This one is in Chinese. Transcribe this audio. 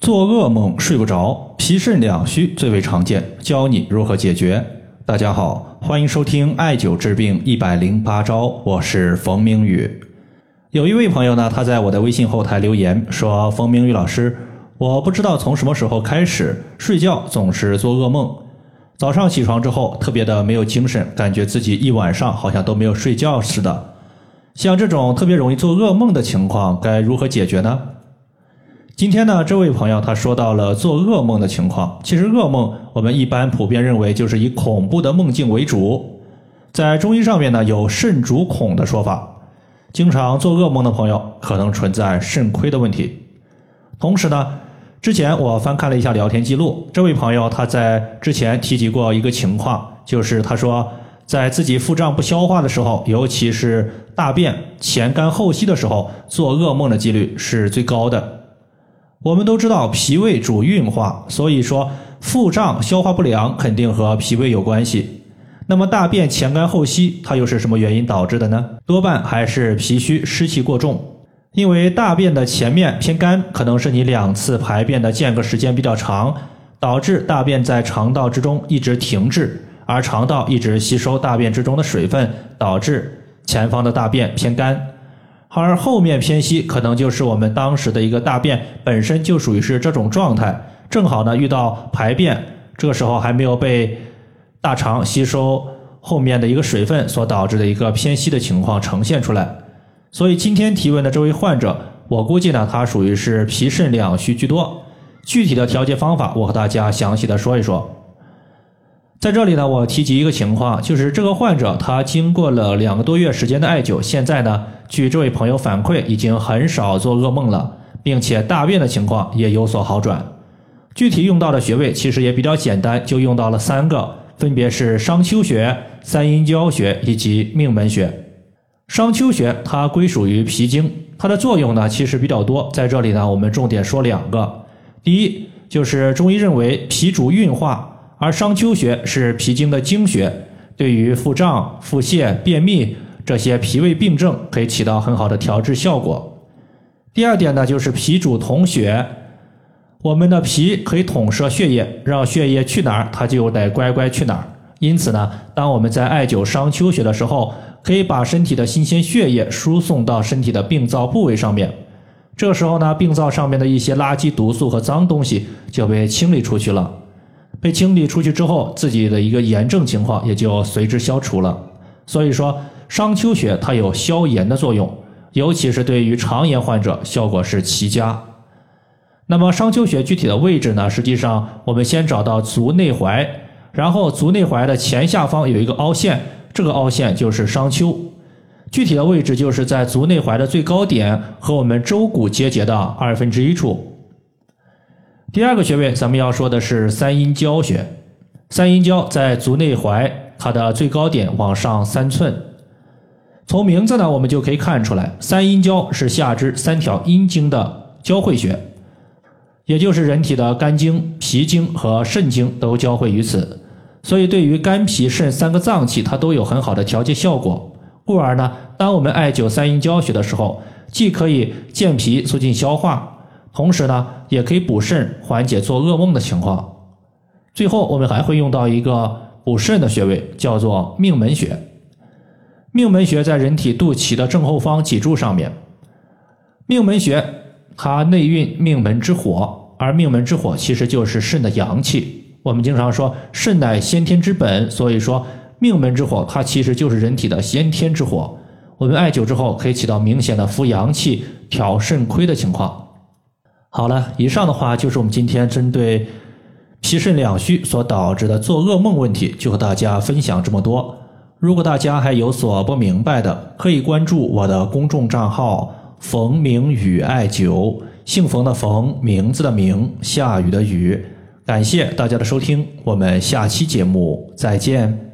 做噩梦睡不着，脾肾两虚最为常见，教你如何解决。大家好，欢迎收听艾灸治病一百零八招，我是冯明宇。有一位朋友呢，他在我的微信后台留言说：“冯明宇老师，我不知道从什么时候开始睡觉总是做噩梦，早上起床之后特别的没有精神，感觉自己一晚上好像都没有睡觉似的。像这种特别容易做噩梦的情况，该如何解决呢？”今天呢，这位朋友他说到了做噩梦的情况。其实噩梦我们一般普遍认为就是以恐怖的梦境为主。在中医上面呢，有肾主恐的说法。经常做噩梦的朋友可能存在肾亏的问题。同时呢，之前我翻看了一下聊天记录，这位朋友他在之前提及过一个情况，就是他说在自己腹胀不消化的时候，尤其是大便前干后稀的时候，做噩梦的几率是最高的。我们都知道脾胃主运化，所以说腹胀、消化不良肯定和脾胃有关系。那么大便前干后稀，它又是什么原因导致的呢？多半还是脾虚湿气过重。因为大便的前面偏干，可能是你两次排便的间隔时间比较长，导致大便在肠道之中一直停滞，而肠道一直吸收大便之中的水分，导致前方的大便偏干。而后面偏稀，可能就是我们当时的一个大便本身就属于是这种状态，正好呢遇到排便，这个时候还没有被大肠吸收后面的一个水分所导致的一个偏稀的情况呈现出来。所以今天提问的这位患者，我估计呢他属于是脾肾两虚居多。具体的调节方法，我和大家详细的说一说。在这里呢，我提及一个情况，就是这个患者他经过了两个多月时间的艾灸，现在呢，据这位朋友反馈，已经很少做噩梦了，并且大便的情况也有所好转。具体用到的穴位其实也比较简单，就用到了三个，分别是商丘穴、三阴交穴以及命门穴。商丘穴它归属于脾经，它的作用呢其实比较多，在这里呢，我们重点说两个。第一，就是中医认为脾主运化。而商丘穴是脾经的经穴，对于腹胀、腹泻、便秘这些脾胃病症可以起到很好的调治效果。第二点呢，就是脾主统血，我们的脾可以统摄血液，让血液去哪儿，它就得乖乖去哪儿。因此呢，当我们在艾灸商丘穴的时候，可以把身体的新鲜血液输送到身体的病灶部位上面，这时候呢，病灶上面的一些垃圾、毒素和脏东西就被清理出去了。被清理出去之后，自己的一个炎症情况也就随之消除了。所以说，商丘穴它有消炎的作用，尤其是对于肠炎患者效果是奇佳。那么商丘穴具体的位置呢？实际上，我们先找到足内踝，然后足内踝的前下方有一个凹陷，这个凹陷就是商丘。具体的位置就是在足内踝的最高点和我们舟骨结节的二分之一处。第二个穴位，咱们要说的是三阴交穴。三阴交在足内踝，它的最高点往上三寸。从名字呢，我们就可以看出来，三阴交是下肢三条阴经的交汇穴，也就是人体的肝经、脾经和肾经都交汇于此。所以，对于肝、脾、肾三个脏器，它都有很好的调节效果。故而呢，当我们艾灸三阴交穴的时候，既可以健脾、促进消化。同时呢，也可以补肾，缓解做噩梦的情况。最后，我们还会用到一个补肾的穴位，叫做命门穴。命门穴在人体肚脐的正后方脊柱上面。命门穴它内蕴命门之火，而命门之火其实就是肾的阳气。我们经常说肾乃先天之本，所以说命门之火它其实就是人体的先天之火。我们艾灸之后，可以起到明显的扶阳气、调肾亏的情况。好了，以上的话就是我们今天针对脾肾两虚所导致的做噩梦问题，就和大家分享这么多。如果大家还有所不明白的，可以关注我的公众账号“冯明宇艾灸”，姓冯的冯，名字的名，下雨的雨。感谢大家的收听，我们下期节目再见。